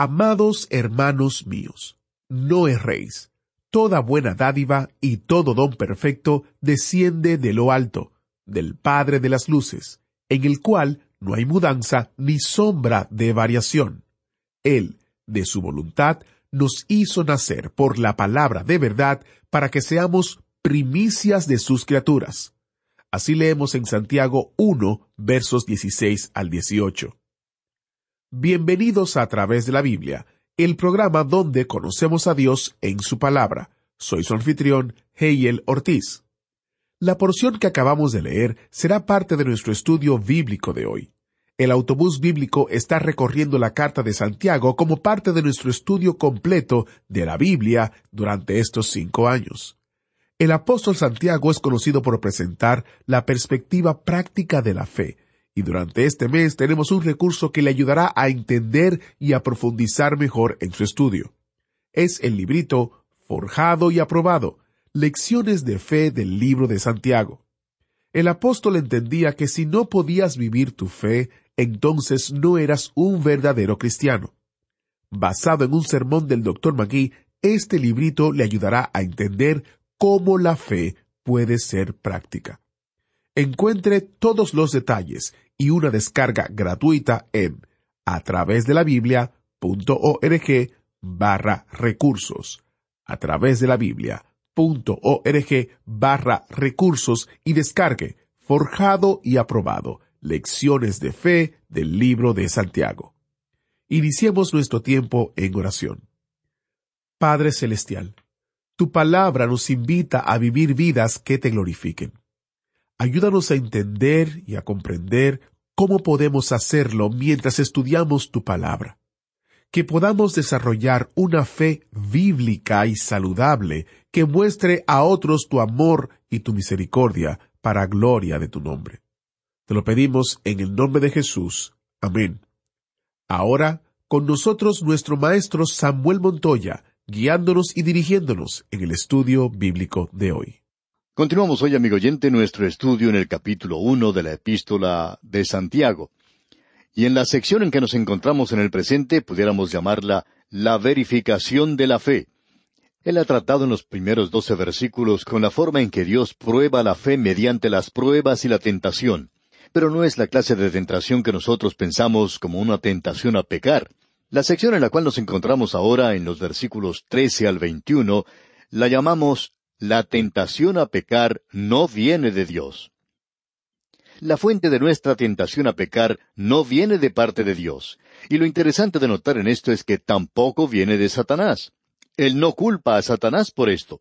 Amados hermanos míos, no erréis. Toda buena dádiva y todo don perfecto desciende de lo alto, del Padre de las Luces, en el cual no hay mudanza ni sombra de variación. Él, de su voluntad, nos hizo nacer por la palabra de verdad para que seamos primicias de sus criaturas. Así leemos en Santiago 1, versos 16 al 18. Bienvenidos a través de la Biblia, el programa donde conocemos a Dios en su palabra. Soy su anfitrión, Heiel Ortiz. La porción que acabamos de leer será parte de nuestro estudio bíblico de hoy. El autobús bíblico está recorriendo la carta de Santiago como parte de nuestro estudio completo de la Biblia durante estos cinco años. El apóstol Santiago es conocido por presentar la perspectiva práctica de la fe, y durante este mes tenemos un recurso que le ayudará a entender y a profundizar mejor en su estudio. Es el librito Forjado y Aprobado, Lecciones de Fe del libro de Santiago. El apóstol entendía que si no podías vivir tu fe, entonces no eras un verdadero cristiano. Basado en un sermón del Dr. Magui, este librito le ayudará a entender cómo la fe puede ser práctica. Encuentre todos los detalles y una descarga gratuita en a través de la Biblia.org barra recursos. A través de la Biblia.org barra recursos y descargue Forjado y aprobado. Lecciones de fe del libro de Santiago. Iniciemos nuestro tiempo en oración. Padre Celestial, tu palabra nos invita a vivir vidas que te glorifiquen. Ayúdanos a entender y a comprender cómo podemos hacerlo mientras estudiamos tu palabra. Que podamos desarrollar una fe bíblica y saludable que muestre a otros tu amor y tu misericordia para gloria de tu nombre. Te lo pedimos en el nombre de Jesús. Amén. Ahora, con nosotros nuestro maestro Samuel Montoya, guiándonos y dirigiéndonos en el estudio bíblico de hoy. Continuamos hoy, amigo oyente, nuestro estudio en el capítulo uno de la epístola de Santiago. Y en la sección en que nos encontramos en el presente, pudiéramos llamarla la verificación de la fe. Él ha tratado en los primeros doce versículos con la forma en que Dios prueba la fe mediante las pruebas y la tentación. Pero no es la clase de tentación que nosotros pensamos como una tentación a pecar. La sección en la cual nos encontramos ahora, en los versículos trece al veintiuno, la llamamos la tentación a pecar no viene de Dios. La fuente de nuestra tentación a pecar no viene de parte de Dios. Y lo interesante de notar en esto es que tampoco viene de Satanás. Él no culpa a Satanás por esto.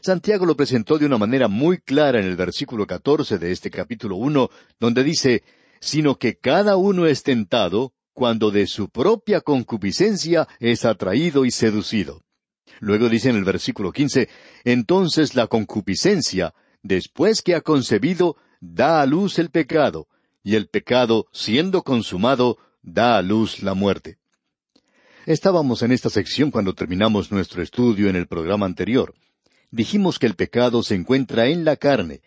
Santiago lo presentó de una manera muy clara en el versículo catorce de este capítulo uno, donde dice, sino que cada uno es tentado cuando de su propia concupiscencia es atraído y seducido. Luego dice en el versículo quince, entonces la concupiscencia, después que ha concebido, da a luz el pecado, y el pecado, siendo consumado, da a luz la muerte. Estábamos en esta sección cuando terminamos nuestro estudio en el programa anterior. Dijimos que el pecado se encuentra en la carne.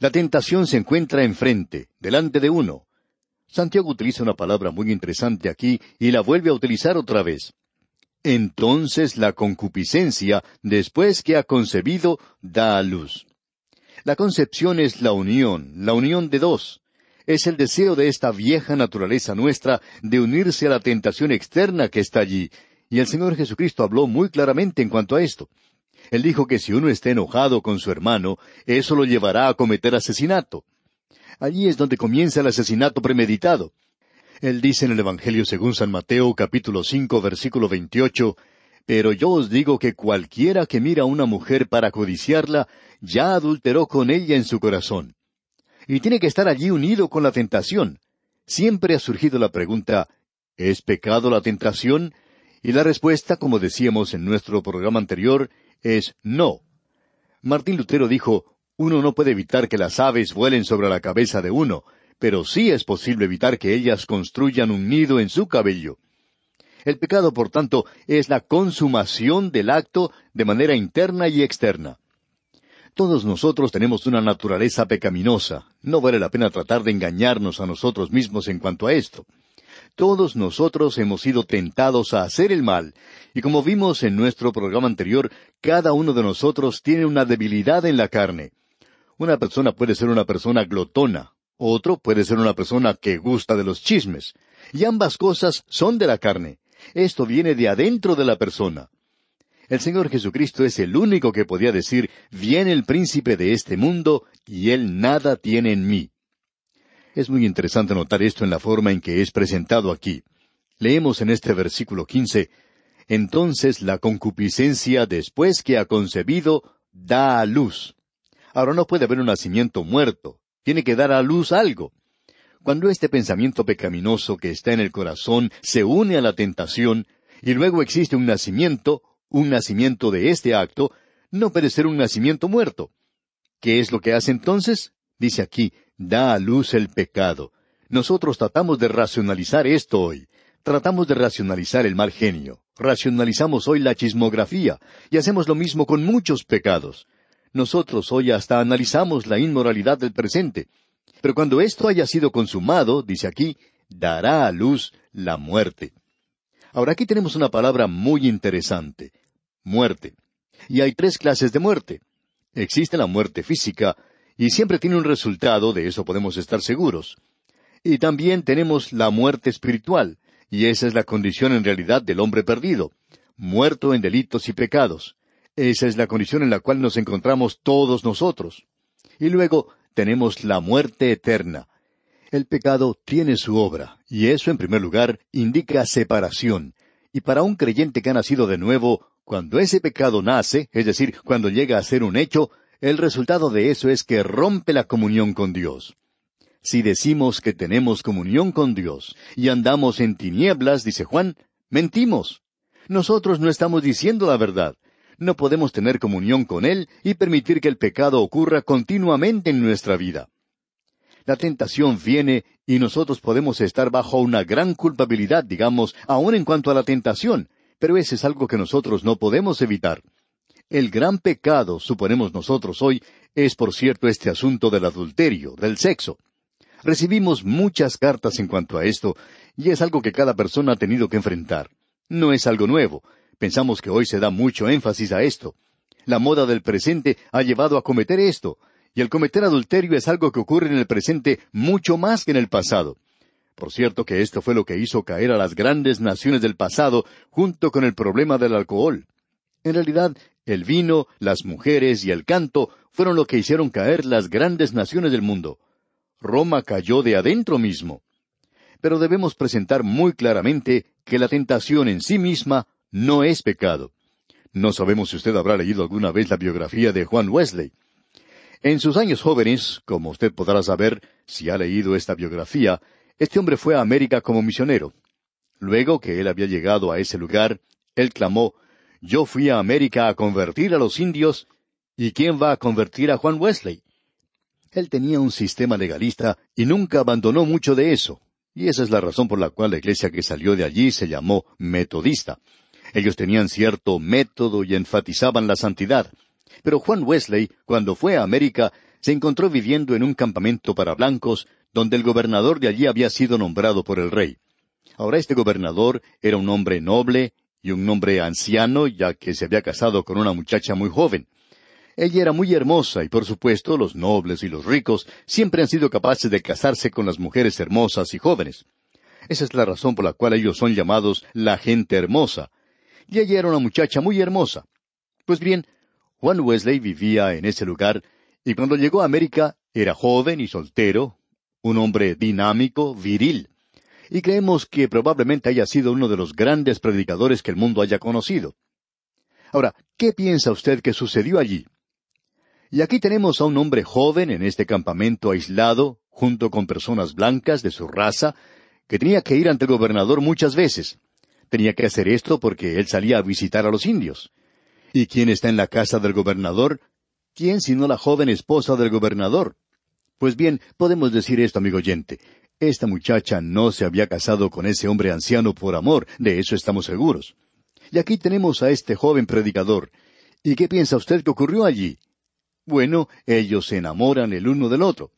La tentación se encuentra enfrente, delante de uno. Santiago utiliza una palabra muy interesante aquí y la vuelve a utilizar otra vez. Entonces la concupiscencia, después que ha concebido, da a luz. La concepción es la unión, la unión de dos. Es el deseo de esta vieja naturaleza nuestra de unirse a la tentación externa que está allí, y el Señor Jesucristo habló muy claramente en cuanto a esto. Él dijo que si uno está enojado con su hermano, eso lo llevará a cometer asesinato. Allí es donde comienza el asesinato premeditado. Él dice en el Evangelio según San Mateo capítulo cinco versículo veintiocho, Pero yo os digo que cualquiera que mira a una mujer para codiciarla, ya adulteró con ella en su corazón. Y tiene que estar allí unido con la tentación. Siempre ha surgido la pregunta, ¿Es pecado la tentación? Y la respuesta, como decíamos en nuestro programa anterior, es no. Martín Lutero dijo, uno no puede evitar que las aves vuelen sobre la cabeza de uno, pero sí es posible evitar que ellas construyan un nido en su cabello. El pecado, por tanto, es la consumación del acto de manera interna y externa. Todos nosotros tenemos una naturaleza pecaminosa. No vale la pena tratar de engañarnos a nosotros mismos en cuanto a esto. Todos nosotros hemos sido tentados a hacer el mal, y como vimos en nuestro programa anterior, cada uno de nosotros tiene una debilidad en la carne. Una persona puede ser una persona glotona, otro puede ser una persona que gusta de los chismes, y ambas cosas son de la carne. Esto viene de adentro de la persona. El Señor Jesucristo es el único que podía decir, viene el príncipe de este mundo, y él nada tiene en mí. Es muy interesante notar esto en la forma en que es presentado aquí. Leemos en este versículo quince, Entonces la concupiscencia, después que ha concebido, da a luz. Ahora no puede haber un nacimiento muerto, tiene que dar a luz algo. Cuando este pensamiento pecaminoso que está en el corazón se une a la tentación, y luego existe un nacimiento, un nacimiento de este acto, no puede ser un nacimiento muerto. ¿Qué es lo que hace entonces? Dice aquí, da a luz el pecado. Nosotros tratamos de racionalizar esto hoy. Tratamos de racionalizar el mal genio. Racionalizamos hoy la chismografía y hacemos lo mismo con muchos pecados. Nosotros hoy hasta analizamos la inmoralidad del presente. Pero cuando esto haya sido consumado, dice aquí, dará a luz la muerte. Ahora aquí tenemos una palabra muy interesante, muerte. Y hay tres clases de muerte. Existe la muerte física, y siempre tiene un resultado, de eso podemos estar seguros. Y también tenemos la muerte espiritual, y esa es la condición en realidad del hombre perdido, muerto en delitos y pecados. Esa es la condición en la cual nos encontramos todos nosotros. Y luego tenemos la muerte eterna. El pecado tiene su obra, y eso en primer lugar indica separación. Y para un creyente que ha nacido de nuevo, cuando ese pecado nace, es decir, cuando llega a ser un hecho, el resultado de eso es que rompe la comunión con Dios. Si decimos que tenemos comunión con Dios y andamos en tinieblas, dice Juan, mentimos. Nosotros no estamos diciendo la verdad no podemos tener comunión con Él y permitir que el pecado ocurra continuamente en nuestra vida. La tentación viene y nosotros podemos estar bajo una gran culpabilidad, digamos, aun en cuanto a la tentación, pero ese es algo que nosotros no podemos evitar. El gran pecado, suponemos nosotros hoy, es por cierto este asunto del adulterio, del sexo. Recibimos muchas cartas en cuanto a esto, y es algo que cada persona ha tenido que enfrentar. No es algo nuevo, Pensamos que hoy se da mucho énfasis a esto. La moda del presente ha llevado a cometer esto, y el cometer adulterio es algo que ocurre en el presente mucho más que en el pasado. Por cierto que esto fue lo que hizo caer a las grandes naciones del pasado junto con el problema del alcohol. En realidad, el vino, las mujeres y el canto fueron lo que hicieron caer las grandes naciones del mundo. Roma cayó de adentro mismo. Pero debemos presentar muy claramente que la tentación en sí misma no es pecado. No sabemos si usted habrá leído alguna vez la biografía de Juan Wesley. En sus años jóvenes, como usted podrá saber si ha leído esta biografía, este hombre fue a América como misionero. Luego que él había llegado a ese lugar, él clamó, Yo fui a América a convertir a los indios, ¿y quién va a convertir a Juan Wesley? Él tenía un sistema legalista y nunca abandonó mucho de eso, y esa es la razón por la cual la iglesia que salió de allí se llamó metodista. Ellos tenían cierto método y enfatizaban la santidad. Pero Juan Wesley, cuando fue a América, se encontró viviendo en un campamento para blancos, donde el gobernador de allí había sido nombrado por el rey. Ahora este gobernador era un hombre noble y un hombre anciano, ya que se había casado con una muchacha muy joven. Ella era muy hermosa y por supuesto los nobles y los ricos siempre han sido capaces de casarse con las mujeres hermosas y jóvenes. Esa es la razón por la cual ellos son llamados la gente hermosa, y ella era una muchacha muy hermosa. Pues bien, Juan Wesley vivía en ese lugar, y cuando llegó a América era joven y soltero, un hombre dinámico, viril, y creemos que probablemente haya sido uno de los grandes predicadores que el mundo haya conocido. Ahora, ¿qué piensa usted que sucedió allí? Y aquí tenemos a un hombre joven en este campamento aislado, junto con personas blancas de su raza, que tenía que ir ante el gobernador muchas veces. Tenía que hacer esto porque él salía a visitar a los indios. ¿Y quién está en la casa del gobernador? ¿Quién sino la joven esposa del gobernador? Pues bien, podemos decir esto, amigo oyente. Esta muchacha no se había casado con ese hombre anciano por amor, de eso estamos seguros. Y aquí tenemos a este joven predicador. ¿Y qué piensa usted que ocurrió allí? Bueno, ellos se enamoran el uno del otro.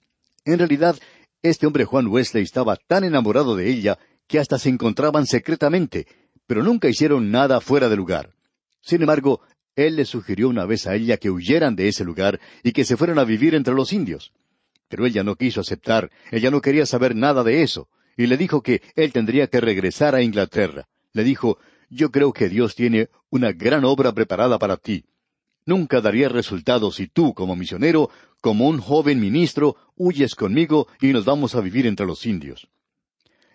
En realidad, este hombre Juan Wesley estaba tan enamorado de ella que hasta se encontraban secretamente, pero nunca hicieron nada fuera de lugar. Sin embargo, él le sugirió una vez a ella que huyeran de ese lugar y que se fueran a vivir entre los indios. Pero ella no quiso aceptar, ella no quería saber nada de eso, y le dijo que él tendría que regresar a Inglaterra. Le dijo, yo creo que Dios tiene una gran obra preparada para ti. Nunca daría resultado si tú, como misionero, como un joven ministro, huyes conmigo y nos vamos a vivir entre los indios.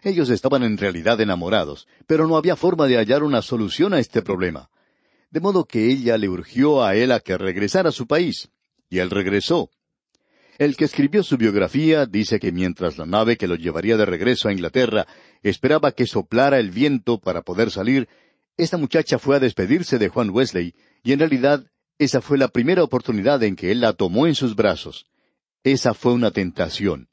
Ellos estaban en realidad enamorados, pero no había forma de hallar una solución a este problema. De modo que ella le urgió a él a que regresara a su país, y él regresó. El que escribió su biografía dice que mientras la nave que lo llevaría de regreso a Inglaterra esperaba que soplara el viento para poder salir, esta muchacha fue a despedirse de Juan Wesley, y en realidad esa fue la primera oportunidad en que él la tomó en sus brazos. Esa fue una tentación.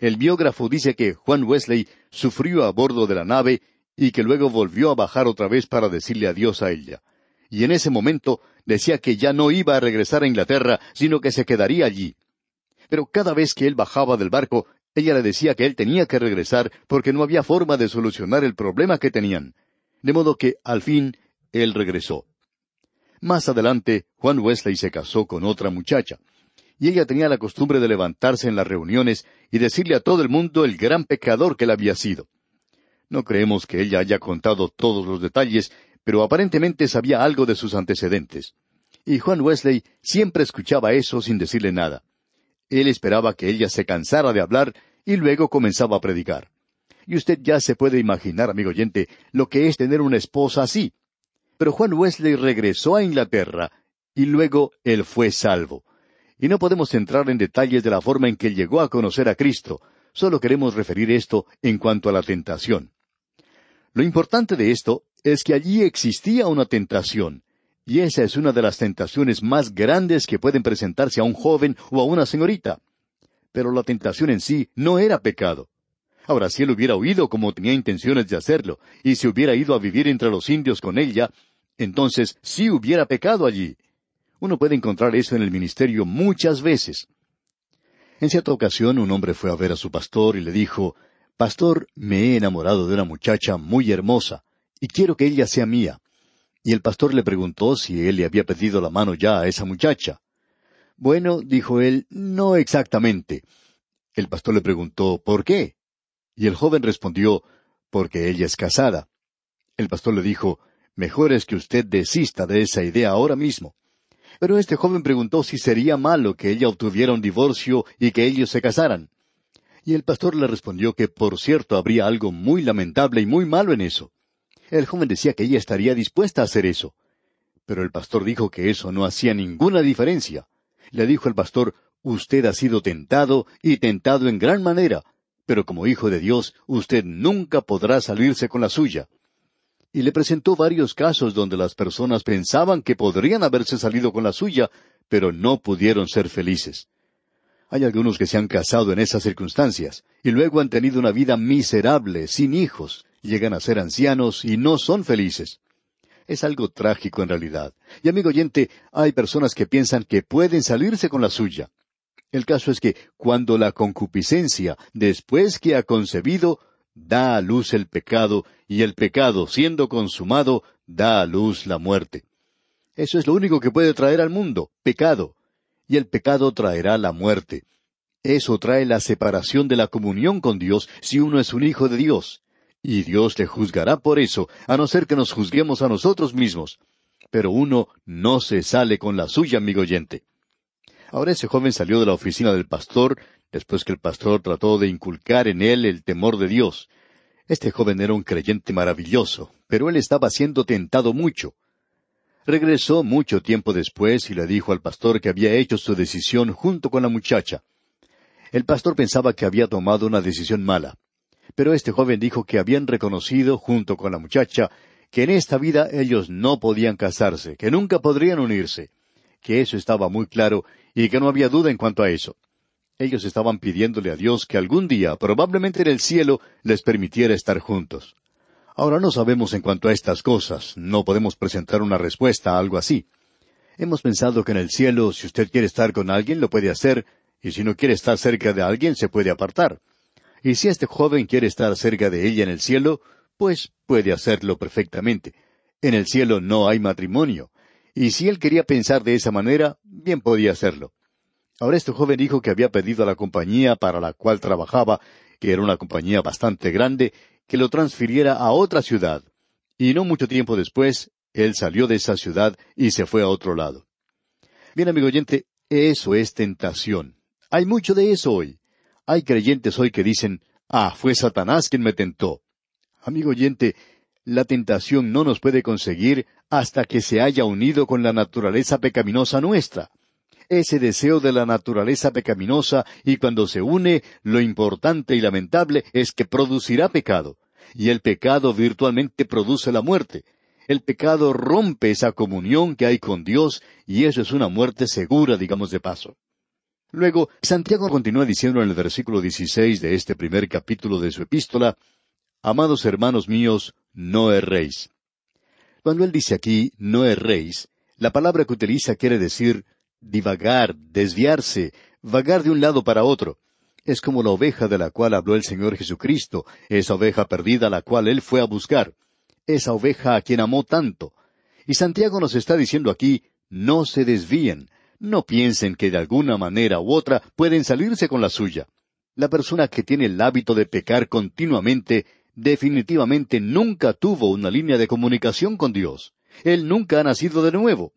El biógrafo dice que Juan Wesley sufrió a bordo de la nave y que luego volvió a bajar otra vez para decirle adiós a ella. Y en ese momento decía que ya no iba a regresar a Inglaterra, sino que se quedaría allí. Pero cada vez que él bajaba del barco, ella le decía que él tenía que regresar porque no había forma de solucionar el problema que tenían. De modo que, al fin, él regresó. Más adelante, Juan Wesley se casó con otra muchacha y ella tenía la costumbre de levantarse en las reuniones y decirle a todo el mundo el gran pecador que él había sido. No creemos que ella haya contado todos los detalles, pero aparentemente sabía algo de sus antecedentes. Y Juan Wesley siempre escuchaba eso sin decirle nada. Él esperaba que ella se cansara de hablar y luego comenzaba a predicar. Y usted ya se puede imaginar, amigo oyente, lo que es tener una esposa así. Pero Juan Wesley regresó a Inglaterra y luego él fue salvo y no podemos entrar en detalles de la forma en que llegó a conocer a Cristo, solo queremos referir esto en cuanto a la tentación. Lo importante de esto es que allí existía una tentación, y esa es una de las tentaciones más grandes que pueden presentarse a un joven o a una señorita. Pero la tentación en sí no era pecado. Ahora, si él hubiera huido como tenía intenciones de hacerlo, y se hubiera ido a vivir entre los indios con ella, entonces sí hubiera pecado allí. Uno puede encontrar eso en el ministerio muchas veces. En cierta ocasión un hombre fue a ver a su pastor y le dijo, Pastor, me he enamorado de una muchacha muy hermosa, y quiero que ella sea mía. Y el pastor le preguntó si él le había pedido la mano ya a esa muchacha. Bueno, dijo él, no exactamente. El pastor le preguntó, ¿por qué? Y el joven respondió, porque ella es casada. El pastor le dijo, mejor es que usted desista de esa idea ahora mismo. Pero este joven preguntó si sería malo que ella obtuviera un divorcio y que ellos se casaran. Y el pastor le respondió que por cierto habría algo muy lamentable y muy malo en eso. El joven decía que ella estaría dispuesta a hacer eso. Pero el pastor dijo que eso no hacía ninguna diferencia. Le dijo el pastor, Usted ha sido tentado y tentado en gran manera, pero como hijo de Dios, usted nunca podrá salirse con la suya y le presentó varios casos donde las personas pensaban que podrían haberse salido con la suya, pero no pudieron ser felices. Hay algunos que se han casado en esas circunstancias, y luego han tenido una vida miserable, sin hijos, llegan a ser ancianos y no son felices. Es algo trágico en realidad. Y amigo oyente, hay personas que piensan que pueden salirse con la suya. El caso es que cuando la concupiscencia, después que ha concebido, da a luz el pecado, y el pecado, siendo consumado, da a luz la muerte. Eso es lo único que puede traer al mundo, pecado. Y el pecado traerá la muerte. Eso trae la separación de la comunión con Dios si uno es un hijo de Dios. Y Dios le juzgará por eso, a no ser que nos juzguemos a nosotros mismos. Pero uno no se sale con la suya, amigo oyente. Ahora ese joven salió de la oficina del pastor después que el pastor trató de inculcar en él el temor de Dios. Este joven era un creyente maravilloso, pero él estaba siendo tentado mucho. Regresó mucho tiempo después y le dijo al pastor que había hecho su decisión junto con la muchacha. El pastor pensaba que había tomado una decisión mala. Pero este joven dijo que habían reconocido, junto con la muchacha, que en esta vida ellos no podían casarse, que nunca podrían unirse, que eso estaba muy claro y que no había duda en cuanto a eso. Ellos estaban pidiéndole a Dios que algún día, probablemente en el cielo, les permitiera estar juntos. Ahora no sabemos en cuanto a estas cosas, no podemos presentar una respuesta a algo así. Hemos pensado que en el cielo, si usted quiere estar con alguien, lo puede hacer, y si no quiere estar cerca de alguien, se puede apartar. Y si este joven quiere estar cerca de ella en el cielo, pues puede hacerlo perfectamente. En el cielo no hay matrimonio. Y si él quería pensar de esa manera, bien podía hacerlo. Ahora este joven dijo que había pedido a la compañía para la cual trabajaba, que era una compañía bastante grande, que lo transfiriera a otra ciudad. Y no mucho tiempo después, él salió de esa ciudad y se fue a otro lado. Bien, amigo oyente, eso es tentación. Hay mucho de eso hoy. Hay creyentes hoy que dicen, ah, fue Satanás quien me tentó. Amigo oyente, la tentación no nos puede conseguir hasta que se haya unido con la naturaleza pecaminosa nuestra. Ese deseo de la naturaleza pecaminosa y cuando se une, lo importante y lamentable es que producirá pecado. Y el pecado virtualmente produce la muerte. El pecado rompe esa comunión que hay con Dios y eso es una muerte segura, digamos de paso. Luego, Santiago continúa diciendo en el versículo 16 de este primer capítulo de su epístola, Amados hermanos míos, no erréis. Cuando él dice aquí, no erréis, la palabra que utiliza quiere decir divagar, desviarse, vagar de un lado para otro. Es como la oveja de la cual habló el Señor Jesucristo, esa oveja perdida la cual Él fue a buscar, esa oveja a quien amó tanto. Y Santiago nos está diciendo aquí, no se desvíen, no piensen que de alguna manera u otra pueden salirse con la suya. La persona que tiene el hábito de pecar continuamente definitivamente nunca tuvo una línea de comunicación con Dios. Él nunca ha nacido de nuevo.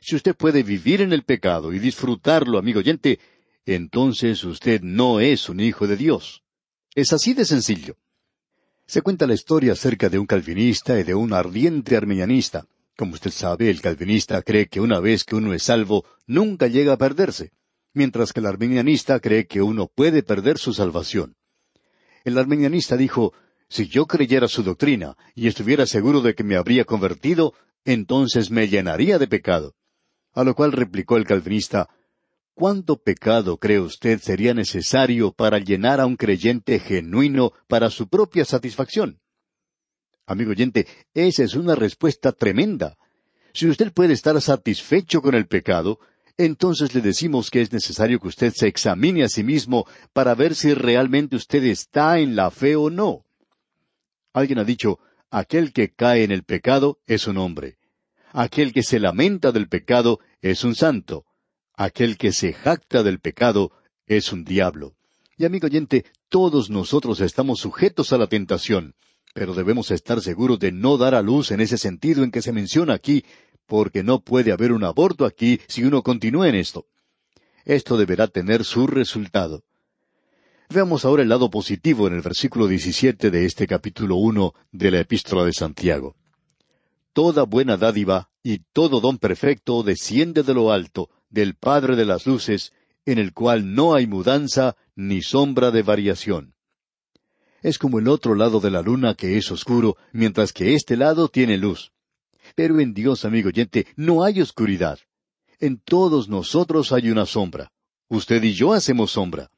Si usted puede vivir en el pecado y disfrutarlo, amigo oyente, entonces usted no es un hijo de Dios. Es así de sencillo. Se cuenta la historia acerca de un calvinista y de un ardiente armenianista. Como usted sabe, el calvinista cree que una vez que uno es salvo, nunca llega a perderse, mientras que el armenianista cree que uno puede perder su salvación. El armenianista dijo, si yo creyera su doctrina y estuviera seguro de que me habría convertido, entonces me llenaría de pecado. A lo cual replicó el calvinista, ¿Cuánto pecado cree usted sería necesario para llenar a un creyente genuino para su propia satisfacción? Amigo oyente, esa es una respuesta tremenda. Si usted puede estar satisfecho con el pecado, entonces le decimos que es necesario que usted se examine a sí mismo para ver si realmente usted está en la fe o no. Alguien ha dicho, aquel que cae en el pecado es un hombre. Aquel que se lamenta del pecado es un santo. Aquel que se jacta del pecado es un diablo. Y amigo oyente, todos nosotros estamos sujetos a la tentación, pero debemos estar seguros de no dar a luz en ese sentido en que se menciona aquí, porque no puede haber un aborto aquí si uno continúa en esto. Esto deberá tener su resultado. Veamos ahora el lado positivo en el versículo 17 de este capítulo uno de la Epístola de Santiago. Toda buena dádiva y todo don perfecto desciende de lo alto, del Padre de las Luces, en el cual no hay mudanza ni sombra de variación. Es como el otro lado de la luna que es oscuro, mientras que este lado tiene luz. Pero en Dios, amigo oyente, no hay oscuridad. En todos nosotros hay una sombra. Usted y yo hacemos sombra.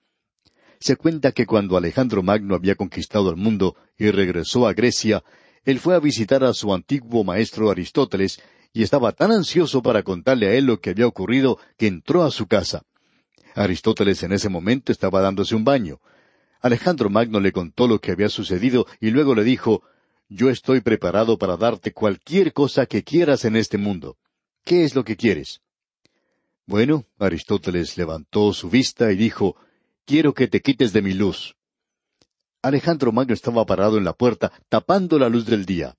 Se cuenta que cuando Alejandro Magno había conquistado el mundo y regresó a Grecia, él fue a visitar a su antiguo maestro Aristóteles y estaba tan ansioso para contarle a él lo que había ocurrido que entró a su casa. Aristóteles en ese momento estaba dándose un baño. Alejandro Magno le contó lo que había sucedido y luego le dijo, Yo estoy preparado para darte cualquier cosa que quieras en este mundo. ¿Qué es lo que quieres? Bueno, Aristóteles levantó su vista y dijo, quiero que te quites de mi luz. Alejandro Magno estaba parado en la puerta, tapando la luz del día.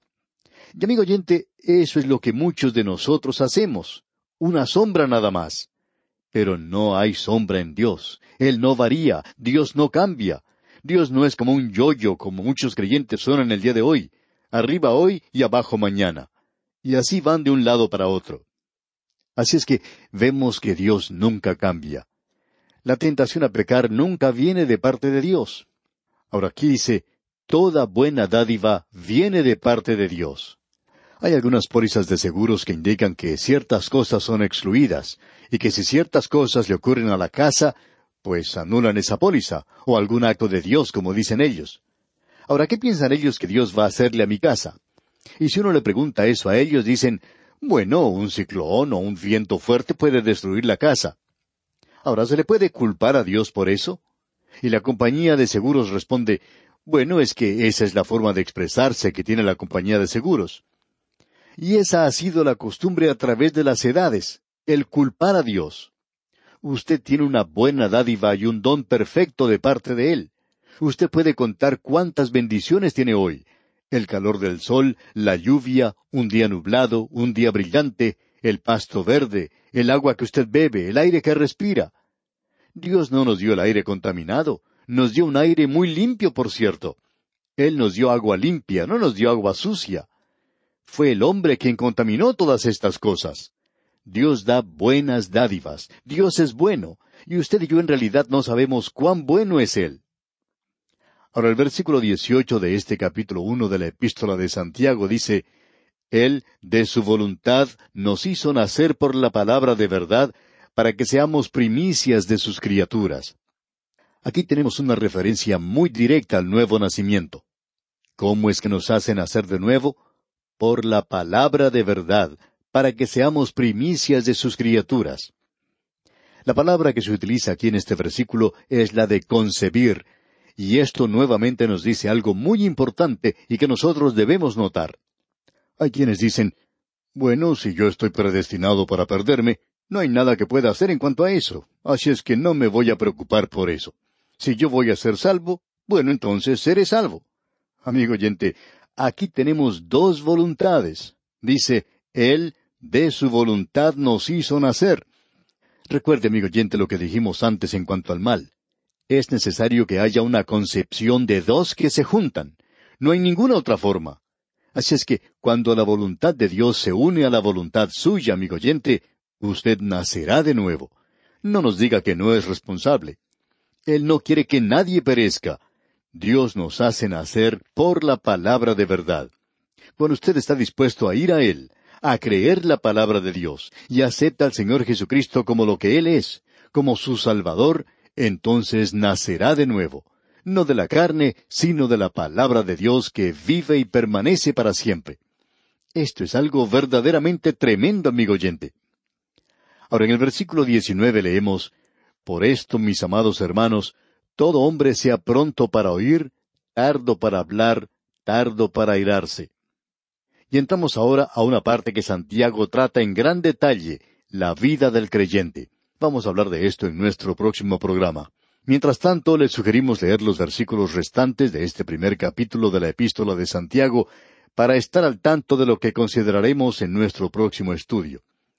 Y amigo oyente, eso es lo que muchos de nosotros hacemos, una sombra nada más. Pero no hay sombra en Dios. Él no varía, Dios no cambia. Dios no es como un yoyo, como muchos creyentes son en el día de hoy, arriba hoy y abajo mañana. Y así van de un lado para otro. Así es que vemos que Dios nunca cambia. La tentación a pecar nunca viene de parte de Dios. Ahora aquí dice, toda buena dádiva viene de parte de Dios. Hay algunas pólizas de seguros que indican que ciertas cosas son excluidas, y que si ciertas cosas le ocurren a la casa, pues anulan esa póliza, o algún acto de Dios, como dicen ellos. Ahora, ¿qué piensan ellos que Dios va a hacerle a mi casa? Y si uno le pregunta eso a ellos, dicen, bueno, un ciclón o un viento fuerte puede destruir la casa. Ahora, ¿se le puede culpar a Dios por eso? Y la compañía de seguros responde, bueno, es que esa es la forma de expresarse que tiene la compañía de seguros. Y esa ha sido la costumbre a través de las edades, el culpar a Dios. Usted tiene una buena dádiva y un don perfecto de parte de Él. Usted puede contar cuántas bendiciones tiene hoy. El calor del sol, la lluvia, un día nublado, un día brillante, el pasto verde, el agua que usted bebe, el aire que respira. Dios no nos dio el aire contaminado, nos dio un aire muy limpio, por cierto. Él nos dio agua limpia, no nos dio agua sucia. Fue el hombre quien contaminó todas estas cosas. Dios da buenas dádivas, Dios es bueno, y usted y yo en realidad no sabemos cuán bueno es Él. Ahora el versículo dieciocho de este capítulo uno de la epístola de Santiago dice, Él, de su voluntad, nos hizo nacer por la palabra de verdad, para que seamos primicias de sus criaturas. Aquí tenemos una referencia muy directa al nuevo nacimiento. ¿Cómo es que nos hace nacer de nuevo? Por la palabra de verdad, para que seamos primicias de sus criaturas. La palabra que se utiliza aquí en este versículo es la de concebir, y esto nuevamente nos dice algo muy importante y que nosotros debemos notar. Hay quienes dicen, bueno, si yo estoy predestinado para perderme, no hay nada que pueda hacer en cuanto a eso, así es que no me voy a preocupar por eso. Si yo voy a ser salvo, bueno, entonces seré salvo. Amigo oyente, aquí tenemos dos voluntades. Dice, Él de su voluntad nos hizo nacer. Recuerde, amigo oyente, lo que dijimos antes en cuanto al mal es necesario que haya una concepción de dos que se juntan. No hay ninguna otra forma. Así es que cuando la voluntad de Dios se une a la voluntad suya, amigo oyente, usted nacerá de nuevo. No nos diga que no es responsable. Él no quiere que nadie perezca. Dios nos hace nacer por la palabra de verdad. Cuando usted está dispuesto a ir a Él, a creer la palabra de Dios, y acepta al Señor Jesucristo como lo que Él es, como su Salvador, entonces nacerá de nuevo, no de la carne, sino de la palabra de Dios que vive y permanece para siempre. Esto es algo verdaderamente tremendo, amigo oyente. Ahora en el versículo 19 leemos, Por esto, mis amados hermanos, todo hombre sea pronto para oír, tardo para hablar, tardo para airarse. Y entramos ahora a una parte que Santiago trata en gran detalle, la vida del creyente. Vamos a hablar de esto en nuestro próximo programa. Mientras tanto, les sugerimos leer los versículos restantes de este primer capítulo de la epístola de Santiago para estar al tanto de lo que consideraremos en nuestro próximo estudio.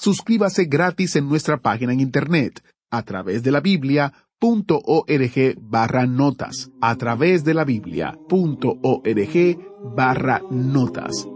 suscríbase gratis en nuestra página en Internet, a través de la Biblia punto org barra notas, a través de la Biblia punto org barra notas.